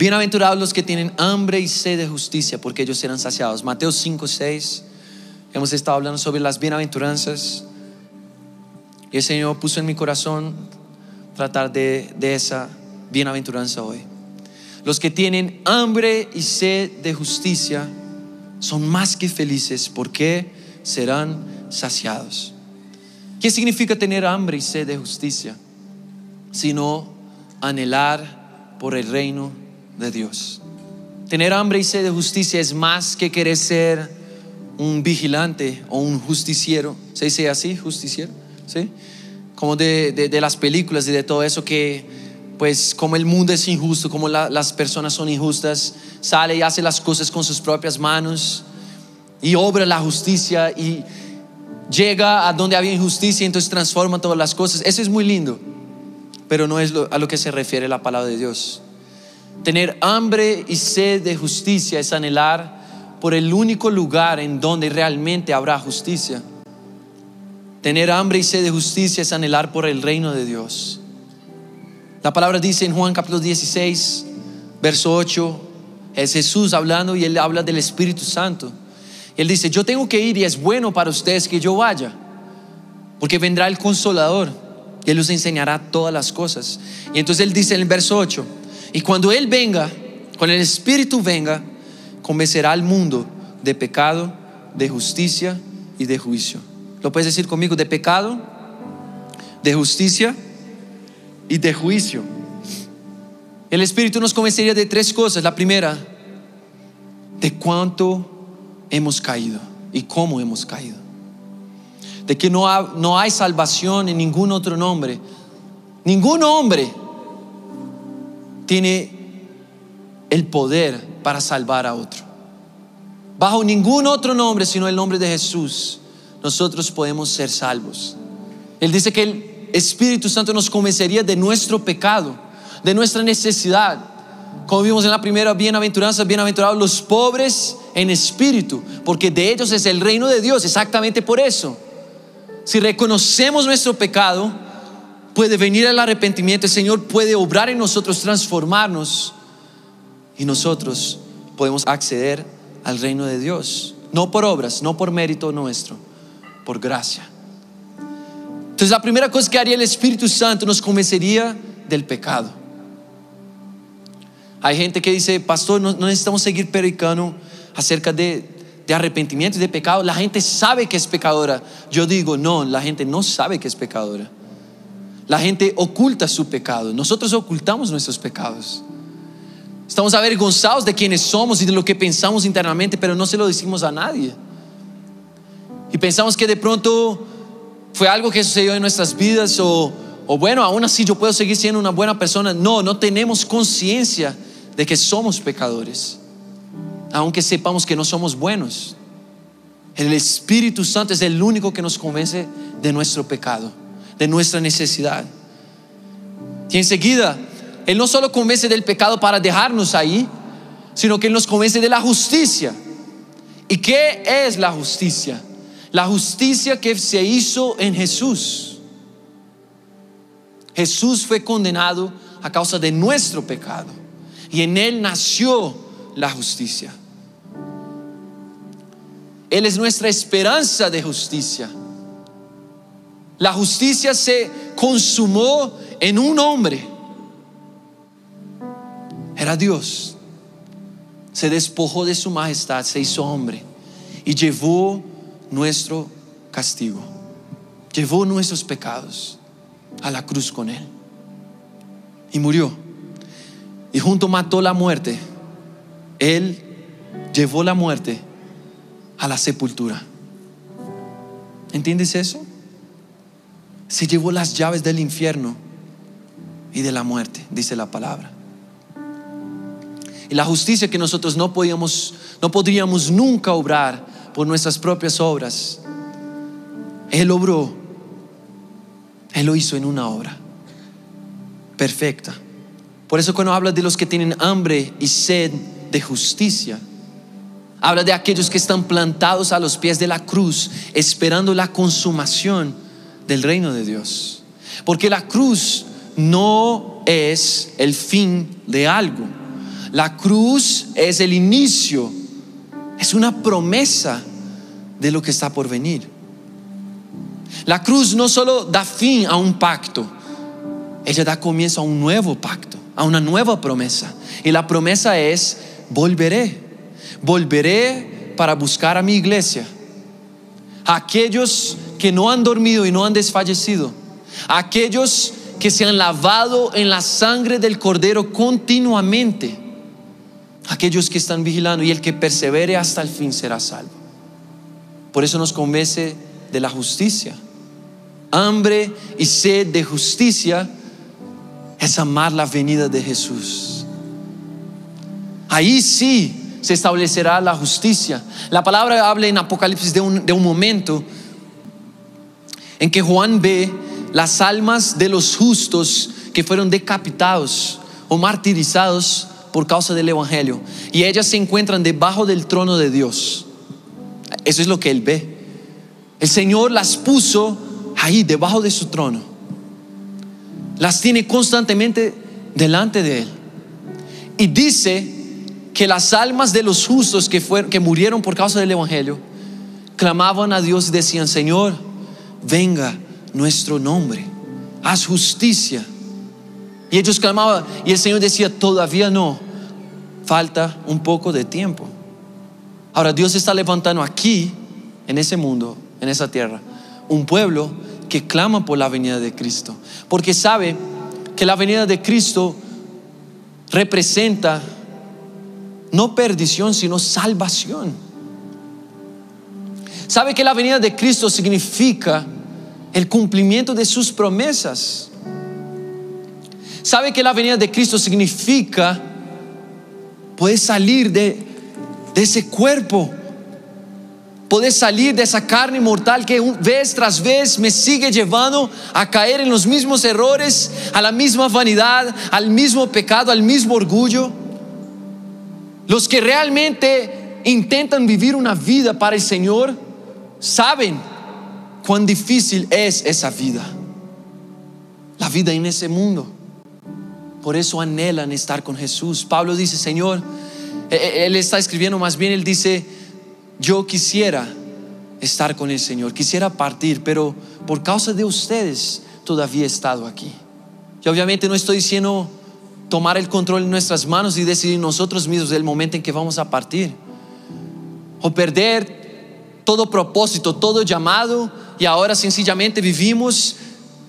Bienaventurados los que tienen hambre y sed de justicia, porque ellos serán saciados. Mateo 5, 6. Hemos estado hablando sobre las bienaventuranzas. Y el Señor puso en mi corazón tratar de, de esa bienaventuranza hoy. Los que tienen hambre y sed de justicia son más que felices porque serán saciados. ¿Qué significa tener hambre y sed de justicia? Sino anhelar por el reino de Dios. Tener hambre y sed de justicia es más que querer ser un vigilante o un justiciero. ¿Se dice así? Justiciero. ¿Sí? Como de, de, las películas y de todo eso que, pues, como el mundo es injusto, como las personas son injustas, sale y hace las cosas con sus propias manos y obra la justicia y llega a donde había injusticia y entonces transforma todas las cosas. Eso es muy lindo, pero no es a lo que se refiere la palabra de Dios. Tener hambre y sed de justicia es anhelar por el único lugar en donde realmente habrá justicia. Tener hambre y sed de justicia es anhelar por el reino de Dios. La palabra dice en Juan capítulo 16, verso 8, es Jesús hablando y él habla del Espíritu Santo. Él dice, yo tengo que ir y es bueno para ustedes que yo vaya, porque vendrá el consolador y él os enseñará todas las cosas. Y entonces él dice en el verso 8, y cuando Él venga, cuando el Espíritu venga, convencerá al mundo de pecado, de justicia y de juicio. ¿Lo puedes decir conmigo? De pecado, de justicia y de juicio. El Espíritu nos convencería de tres cosas. La primera, de cuánto hemos caído y cómo hemos caído. De que no, no hay salvación en ningún otro nombre. Ningún hombre tiene el poder para salvar a otro. Bajo ningún otro nombre sino el nombre de Jesús, nosotros podemos ser salvos. Él dice que el Espíritu Santo nos convencería de nuestro pecado, de nuestra necesidad. Como vimos en la primera bienaventuranza, bienaventurados los pobres en espíritu, porque de ellos es el reino de Dios, exactamente por eso. Si reconocemos nuestro pecado, puede venir el arrepentimiento, el Señor puede obrar en nosotros, transformarnos y nosotros podemos acceder al reino de Dios. No por obras, no por mérito nuestro, por gracia. Entonces la primera cosa que haría el Espíritu Santo nos convencería del pecado. Hay gente que dice, pastor, no, necesitamos seguir predicando acerca de, de arrepentimiento y de pecado. La gente sabe que es pecadora. Yo digo, no, la gente no sabe que es pecadora. La gente oculta su pecado. Nosotros ocultamos nuestros pecados. Estamos avergonzados de quienes somos y de lo que pensamos internamente, pero no se lo decimos a nadie. Y pensamos que de pronto fue algo que sucedió en nuestras vidas o, o bueno, aún así yo puedo seguir siendo una buena persona. No, no tenemos conciencia de que somos pecadores, aunque sepamos que no somos buenos. El Espíritu Santo es el único que nos convence de nuestro pecado de nuestra necesidad. Y enseguida, Él no solo convence del pecado para dejarnos ahí, sino que Él nos convence de la justicia. ¿Y qué es la justicia? La justicia que se hizo en Jesús. Jesús fue condenado a causa de nuestro pecado y en Él nació la justicia. Él es nuestra esperanza de justicia. La justicia se consumó en un hombre. Era Dios. Se despojó de su majestad, se hizo hombre y llevó nuestro castigo. Llevó nuestros pecados a la cruz con él. Y murió. Y junto mató la muerte. Él llevó la muerte a la sepultura. ¿Entiendes eso? Se llevó las llaves del infierno y de la muerte, dice la palabra. Y la justicia que nosotros no podíamos, no podríamos nunca obrar por nuestras propias obras, Él obró, Él lo hizo en una obra perfecta. Por eso cuando habla de los que tienen hambre y sed de justicia, habla de aquellos que están plantados a los pies de la cruz, esperando la consumación del reino de Dios. Porque la cruz no es el fin de algo. La cruz es el inicio, es una promesa de lo que está por venir. La cruz no solo da fin a un pacto, ella da comienzo a un nuevo pacto, a una nueva promesa. Y la promesa es, volveré, volveré para buscar a mi iglesia, a aquellos que no han dormido y no han desfallecido, aquellos que se han lavado en la sangre del cordero continuamente, aquellos que están vigilando y el que persevere hasta el fin será salvo. Por eso nos convence de la justicia. Hambre y sed de justicia es amar la venida de Jesús. Ahí sí se establecerá la justicia. La palabra habla en Apocalipsis de un, de un momento en que Juan ve las almas de los justos que fueron decapitados o martirizados por causa del Evangelio. Y ellas se encuentran debajo del trono de Dios. Eso es lo que él ve. El Señor las puso ahí, debajo de su trono las tiene constantemente delante de Él. Y dice que las almas de los justos que, fueron, que murieron por causa del Evangelio clamaban a Dios y decían, Señor, venga nuestro nombre, haz justicia. Y ellos clamaban y el Señor decía, todavía no, falta un poco de tiempo. Ahora Dios está levantando aquí, en ese mundo, en esa tierra, un pueblo que clama por la venida de Cristo. Porque sabe que la venida de Cristo representa no perdición, sino salvación. Sabe que la venida de Cristo significa el cumplimiento de sus promesas. Sabe que la venida de Cristo significa poder salir de, de ese cuerpo poder salir de esa carne mortal que vez tras vez me sigue llevando a caer en los mismos errores, a la misma vanidad, al mismo pecado, al mismo orgullo. Los que realmente intentan vivir una vida para el Señor saben cuán difícil es esa vida. La vida en ese mundo. Por eso anhelan estar con Jesús. Pablo dice, Señor, e-, e-, él está escribiendo más bien, él dice, yo quisiera estar con el Señor, quisiera partir, pero por causa de ustedes todavía he estado aquí. Y obviamente no estoy diciendo tomar el control en nuestras manos y decidir nosotros mismos el momento en que vamos a partir. O perder todo propósito, todo llamado y ahora sencillamente vivimos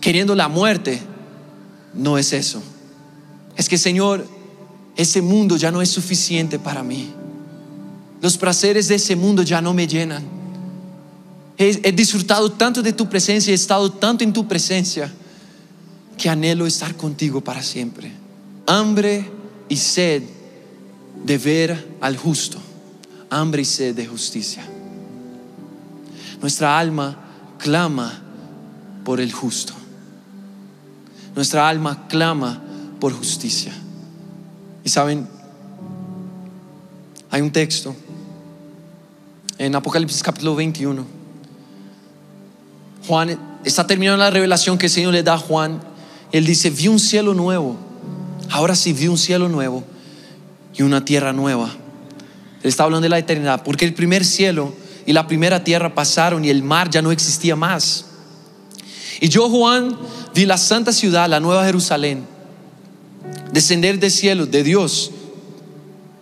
queriendo la muerte. No es eso. Es que Señor, ese mundo ya no es suficiente para mí. Los placeres de ese mundo ya no me llenan. He, disfrutado tanto de tu presencia, he estado tanto en tu presencia, que anhelo estar contigo para siempre. Hambre y sed de ver al justo. Hambre y sed de justicia. Nuestra alma clama por el justo. Nuestra alma clama por justicia. Y saben, hay un texto en Apocalipsis capítulo 21. Juan está terminando la revelación que el Señor le da a Juan. Él dice, vi un cielo nuevo. Ahora sí vi un cielo nuevo y una tierra nueva. Él está hablando de la eternidad, porque el primer cielo y la primera tierra pasaron y el mar ya no existía más. Y yo, Juan, vi la santa ciudad, la nueva Jerusalén, descender del cielo de Dios,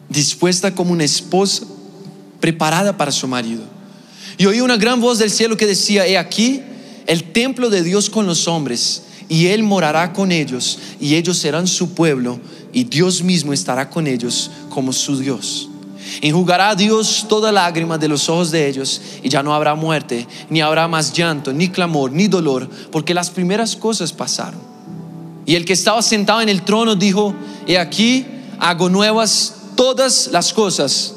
dispuesta como una esposa preparada para su marido. Y oí una gran voz del cielo que decía, he aquí el templo de Dios con los hombres, y Él morará con ellos, y ellos serán su pueblo, y Dios mismo estará con ellos como su Dios. Enjugará Dios toda lágrima de los ojos de ellos, y ya no habrá muerte, ni habrá más llanto, ni clamor, ni dolor, porque las primeras cosas pasaron. Y el que estaba sentado en el trono dijo, he aquí, hago nuevas todas las cosas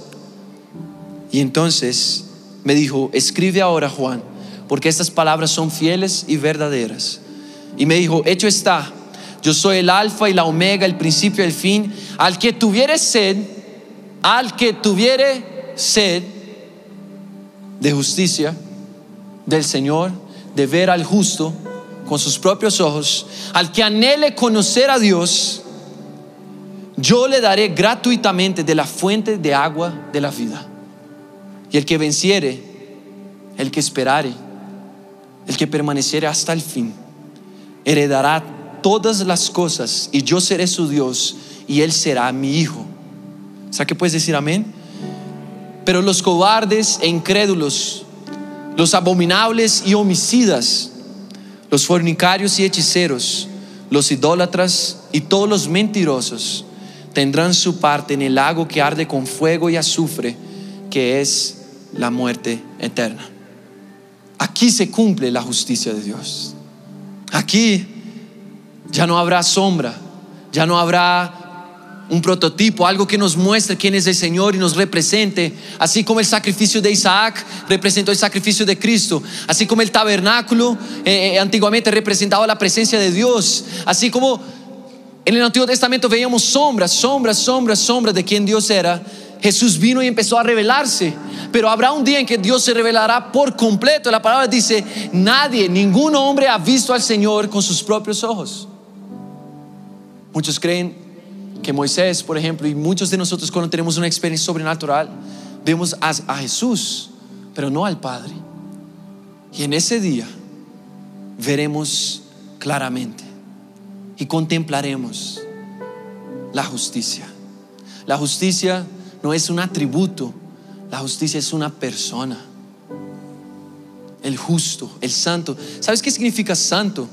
y entonces me dijo, escribe ahora Juan, porque estas palabras son fieles y verdaderas. Y me dijo, hecho está, yo soy el alfa y la omega, el principio y el fin. Al que tuviere sed, al que tuviere sed de justicia del Señor, de ver al justo con sus propios ojos, al que anhele conocer a Dios, yo le daré gratuitamente de la fuente de agua de la vida. Y el que venciere, el que esperare, el que permaneciere hasta el fin, heredará todas las cosas y yo seré su Dios y él será mi hijo. ¿Sabes qué puedes decir amén? Pero los cobardes e incrédulos, los abominables y homicidas, los fornicarios y hechiceros, los idólatras y todos los mentirosos tendrán su parte en el lago que arde con fuego y azufre, que es la muerte eterna. Aquí se cumple la justicia de Dios. Aquí ya no habrá sombra, ya no habrá un prototipo, algo que nos muestre quién es el Señor y nos represente, así como el sacrificio de Isaac representó el sacrificio de Cristo, así como el tabernáculo eh, eh, antiguamente representaba la presencia de Dios, así como en el Antiguo Testamento veíamos sombras, sombras, sombras, sombras de quién Dios era. Jesús vino y empezó a revelarse. Pero habrá un día en que Dios se revelará por completo. La palabra dice, nadie, ningún hombre ha visto al Señor con sus propios ojos. Muchos creen que Moisés, por ejemplo, y muchos de nosotros cuando tenemos una experiencia sobrenatural, vemos a, a Jesús, pero no al Padre. Y en ese día veremos claramente y contemplaremos la justicia. La justicia no es un atributo, la justicia es una persona. El justo, el santo. ¿Sabes qué significa santo?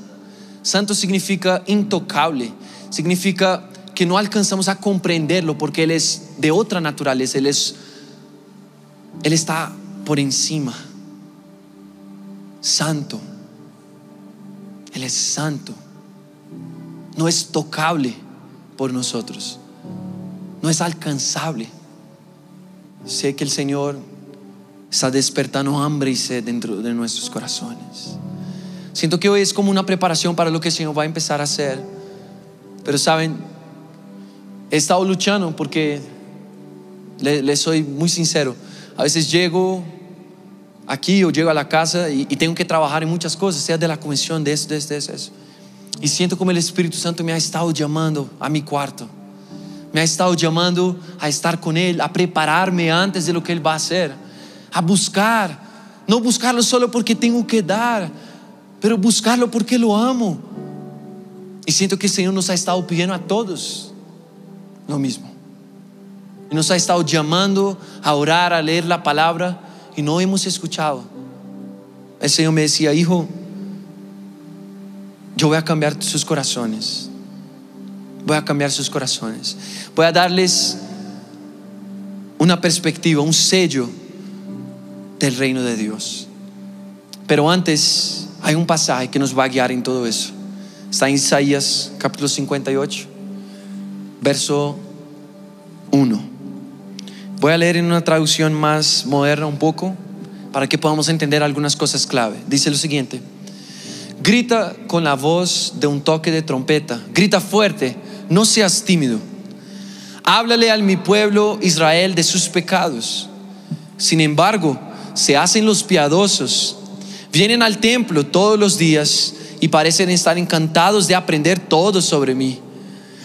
Santo significa intocable, significa que no alcanzamos a comprenderlo porque Él es de otra naturaleza, Él es, Él está por encima. Santo. Él es santo no es tocable por nosotros, no es alcanzable. Sé que el Señor está despertando hambre y sed dentro de nuestros corazones. Siento que hoy es como una preparación para lo que el Señor va a empezar a hacer. Pero saben, he estado luchando porque, le, soy muy sincero, a veces llego aquí o llego a la casa y, tengo que trabajar en muchas cosas, sea de la convención, de esto, de esto, de eso. Y siento como el Espíritu Santo me ha estado llamando a mi cuarto. Me ha estado llamando a estar con Él, a prepararme antes de lo que Él va a hacer. A buscar. No buscarlo solo porque tengo que dar, pero buscarlo porque lo amo. Y siento que el Señor nos ha estado pidiendo a todos lo mismo. Y nos ha estado llamando a orar, a leer la palabra y no hemos escuchado. El Señor me decía, hijo, yo voy a cambiar sus corazones. Voy a cambiar sus corazones. Voy a darles una perspectiva, un sello del reino de Dios. Pero antes hay un pasaje que nos va a guiar en todo eso. Está en Isaías capítulo 58, verso 1. Voy a leer en una traducción más moderna un poco para que podamos entender algunas cosas clave. Dice lo siguiente. Grita con la voz de un toque de trompeta. Grita fuerte, no seas tímido. Háblale al mi pueblo Israel de sus pecados. Sin embargo, se hacen los piadosos. Vienen al templo todos los días y parecen estar encantados de aprender todo sobre mí.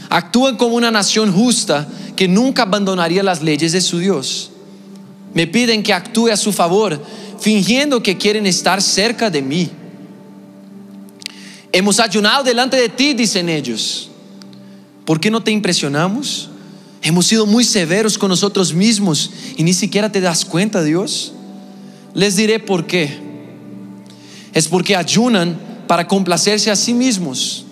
Actúan como una nación justa que nunca abandonaría las leyes de su Dios. Me piden que actúe a su favor, fingiendo que quieren estar cerca de mí. Hemos ayunado delante de ti, dicen ellos. ¿Por qué no te impresionamos? Hemos sido muy severos con nosotros mismos y ni siquiera te das cuenta, Dios. Les diré por qué. Es porque ayunan para complacerse a sí mismos.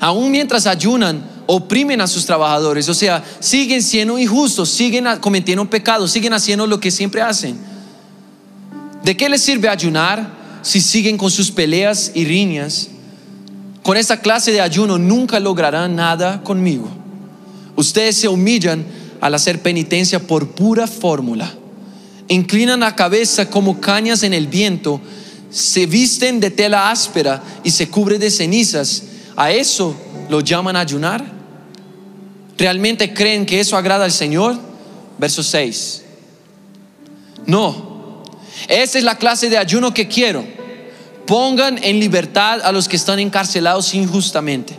Aún mientras ayunan, oprimen a sus trabajadores. O sea, siguen siendo injustos, siguen cometiendo pecados, siguen haciendo lo que siempre hacen. ¿De qué les sirve ayunar si siguen con sus peleas y riñas? Con esa clase de ayuno nunca lograrán nada conmigo. Ustedes se humillan al hacer penitencia por pura fórmula. Inclinan la cabeza como cañas en el viento, se visten de tela áspera y se cubre de cenizas. ¿A eso lo llaman ayunar? ¿Realmente creen que eso agrada al Señor? Verso 6. No, esa es la clase de ayuno que quiero pongan en libertad a los que están encarcelados injustamente,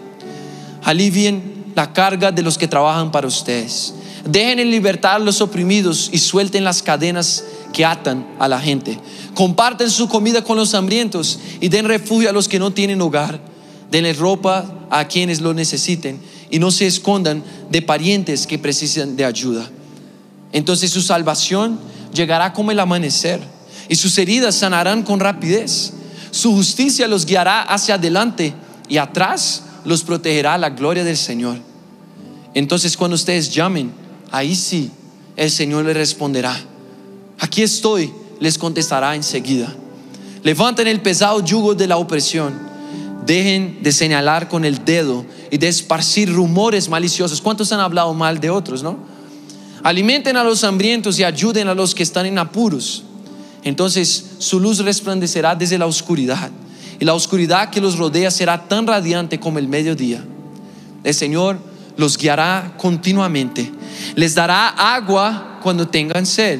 alivien la carga de los que trabajan para ustedes. Dejen en libertad a los oprimidos y suelten las cadenas que atan a la gente. Comparten su comida con los hambrientos y den refugio a los que no tienen hogar. Denle ropa a quienes lo necesiten y no se escondan de parientes que precisan de ayuda. Entonces su salvación llegará como el amanecer y sus heridas sanarán con rapidez. Su justicia los guiará hacia adelante y atrás los protegerá la gloria del Señor. Entonces cuando ustedes llamen, ahí sí el Señor les responderá. Aquí estoy, les contestará enseguida. Levanten el pesado yugo de la opresión. Dejen de señalar con el dedo y de esparcir rumores maliciosos. ¿Cuántos han hablado mal de otros, no? Alimenten a los hambrientos y ayuden a los que están en apuros. Entonces su luz resplandecerá desde la oscuridad y la oscuridad que los rodea será tan radiante como el mediodía. El Señor los guiará continuamente, les dará agua cuando tengan sed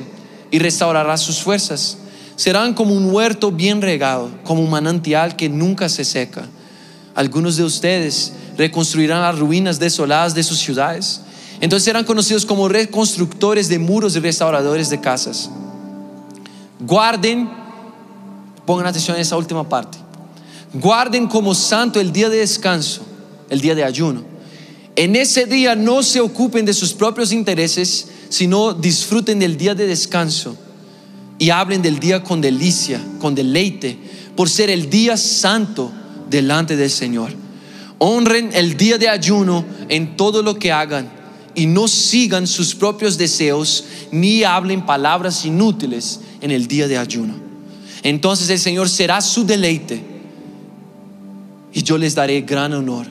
y restaurará sus fuerzas. Serán como un huerto bien regado, como un manantial que nunca se seca. Algunos de ustedes reconstruirán las ruinas desoladas de sus ciudades. Entonces serán conocidos como reconstructores de muros y restauradores de casas. Guarden, pongan atención a esa última parte. Guarden como santo el día de descanso, el día de ayuno. En ese día no se ocupen de sus propios intereses, sino disfruten del día de descanso y hablen del día con delicia, con deleite, por ser el día santo delante del Señor. Honren el día de ayuno en todo lo que hagan y no sigan sus propios deseos ni hablen palabras inútiles en el día de ayuno. Entonces el Señor será su deleite y yo les daré gran honor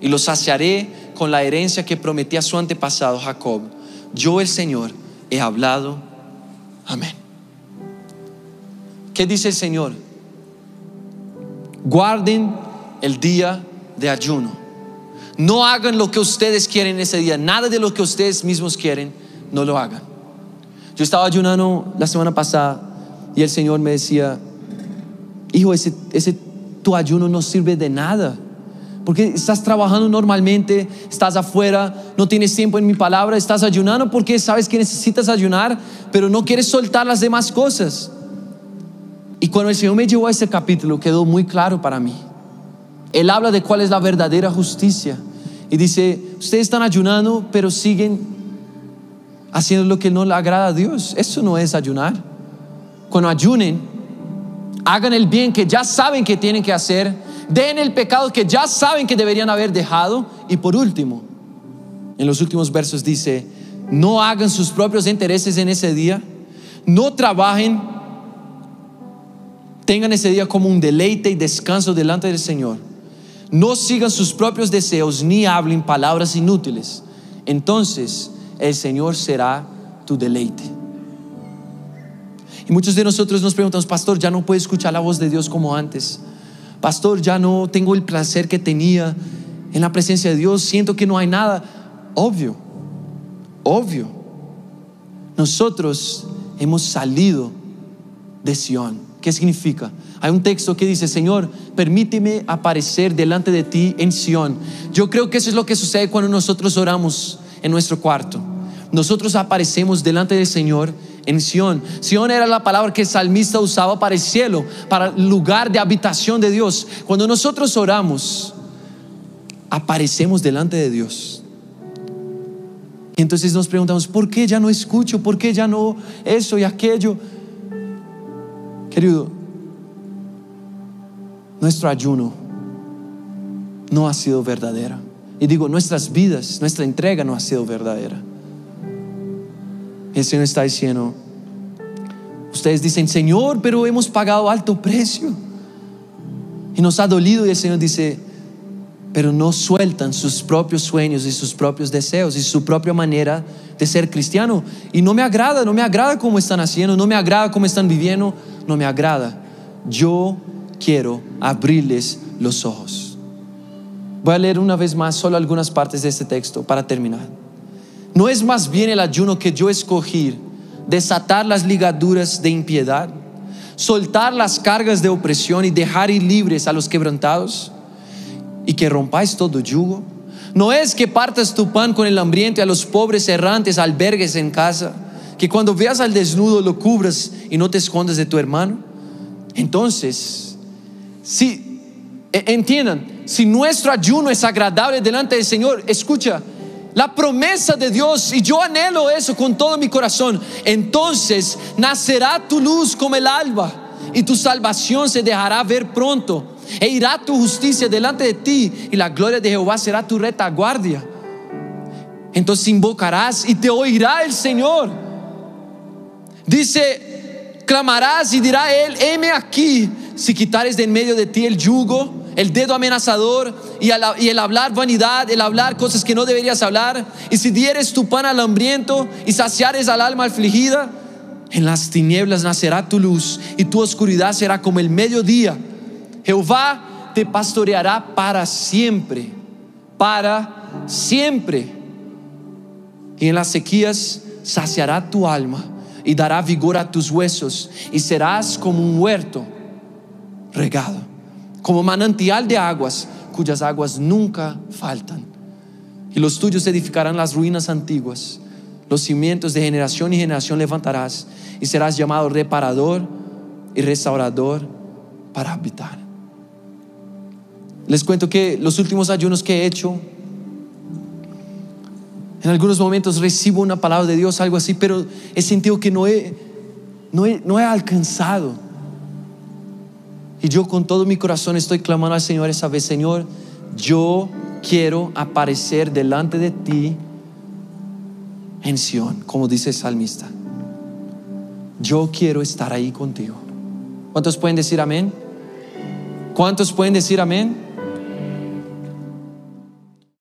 y los saciaré con la herencia que prometí a su antepasado Jacob. Yo el Señor he hablado. Amén. ¿Qué dice el Señor? Guarden el día de ayuno. No hagan lo que ustedes quieren ese día. Nada de lo que ustedes mismos quieren, no lo hagan. Yo estaba ayunando la semana pasada y el Señor me decía, hijo, ese, ese tu ayuno no sirve de nada. Porque estás trabajando normalmente, estás afuera, no tienes tiempo en mi palabra, estás ayunando porque sabes que necesitas ayunar, pero no quieres soltar las demás cosas. Y cuando el Señor me llevó a ese capítulo quedó muy claro para mí. Él habla de cuál es la verdadera justicia. Y dice, ustedes están ayunando, pero siguen haciendo lo que no le agrada a Dios. Eso no es ayunar. Cuando ayunen, hagan el bien que ya saben que tienen que hacer, den el pecado que ya saben que deberían haber dejado. Y por último, en los últimos versos dice, no hagan sus propios intereses en ese día, no trabajen Tengan ese día como un deleite y descanso delante del Señor. No sigan sus propios deseos ni hablen palabras inútiles. Entonces el Señor será tu deleite. Y muchos de nosotros nos preguntamos, pastor, ya no puedo escuchar la voz de Dios como antes. Pastor, ya no tengo el placer que tenía en la presencia de Dios. Siento que no hay nada. Obvio, obvio. Nosotros hemos salido de Sion ¿Qué significa? Hay un texto que dice, Señor, permíteme aparecer delante de ti en Sión. Yo creo que eso es lo que sucede cuando nosotros oramos en nuestro cuarto. Nosotros aparecemos delante del Señor en Sión. Sión era la palabra que el salmista usaba para el cielo, para el lugar de habitación de Dios. Cuando nosotros oramos, aparecemos delante de Dios. Y entonces nos preguntamos, ¿por qué ya no escucho? ¿Por qué ya no eso y aquello? Querido, nuestro ayuno no ha sido verdadera. Y digo, nuestras vidas, nuestra entrega no ha sido verdadera. El Señor está diciendo, ustedes dicen, Señor, pero hemos pagado alto precio. Y nos ha dolido y el Señor dice, pero no sueltan sus propios sueños y sus propios deseos y su propia manera de ser cristiano. Y no me agrada, no me agrada cómo están haciendo, no me agrada cómo están viviendo, no me agrada. Yo quiero abrirles los ojos. Voy a leer una vez más solo algunas partes de este texto para terminar. ¿No es más bien el ayuno que yo escogí desatar las ligaduras de impiedad, soltar las cargas de opresión y dejar ir libres a los quebrantados y que rompáis todo yugo? No es que partas tu pan con el hambriento y a los pobres errantes albergues en casa, que cuando veas al desnudo lo cubras y no te escondes de tu hermano. Entonces, si e, entiendan, si nuestro ayuno es agradable delante del Señor, escucha, la promesa de Dios, y yo anhelo eso con todo mi corazón, entonces nacerá tu luz como el alba y tu salvación se dejará ver pronto e irá tu justicia delante de ti y la gloria de Jehová será tu retaguardia. Entonces invocarás y te oirá el Señor. Dice, clamarás y dirá él, heme aquí, si quitares de en medio de ti el yugo, el dedo amenazador y, y, el hablar vanidad, el hablar cosas que no deberías hablar, y si dieres tu pan al hambriento y saciares al alma afligida, en las tinieblas nacerá tu luz y tu oscuridad será como el mediodía. Jehová te pastoreará para siempre, para siempre. Y en las sequías saciará tu alma y dará vigor a tus huesos y serás como un huerto regado, como manantial de aguas cuyas aguas nunca faltan. Y los tuyos edificarán las ruinas antiguas, los cimientos de generación y generación levantarás y serás llamado reparador y restaurador para habitar. Les cuento que los últimos ayunos que he hecho, en algunos momentos recibo una palabra de Dios, algo así, pero he sentido que no he, no he, no he alcanzado. Y yo con todo mi corazón estoy clamando al Señor esa vez, Señor, yo quiero aparecer delante de ti en Sion, como dice el salmista. Yo quiero estar ahí contigo. ¿Cuántos pueden decir amén? ¿Cuántos pueden decir amén?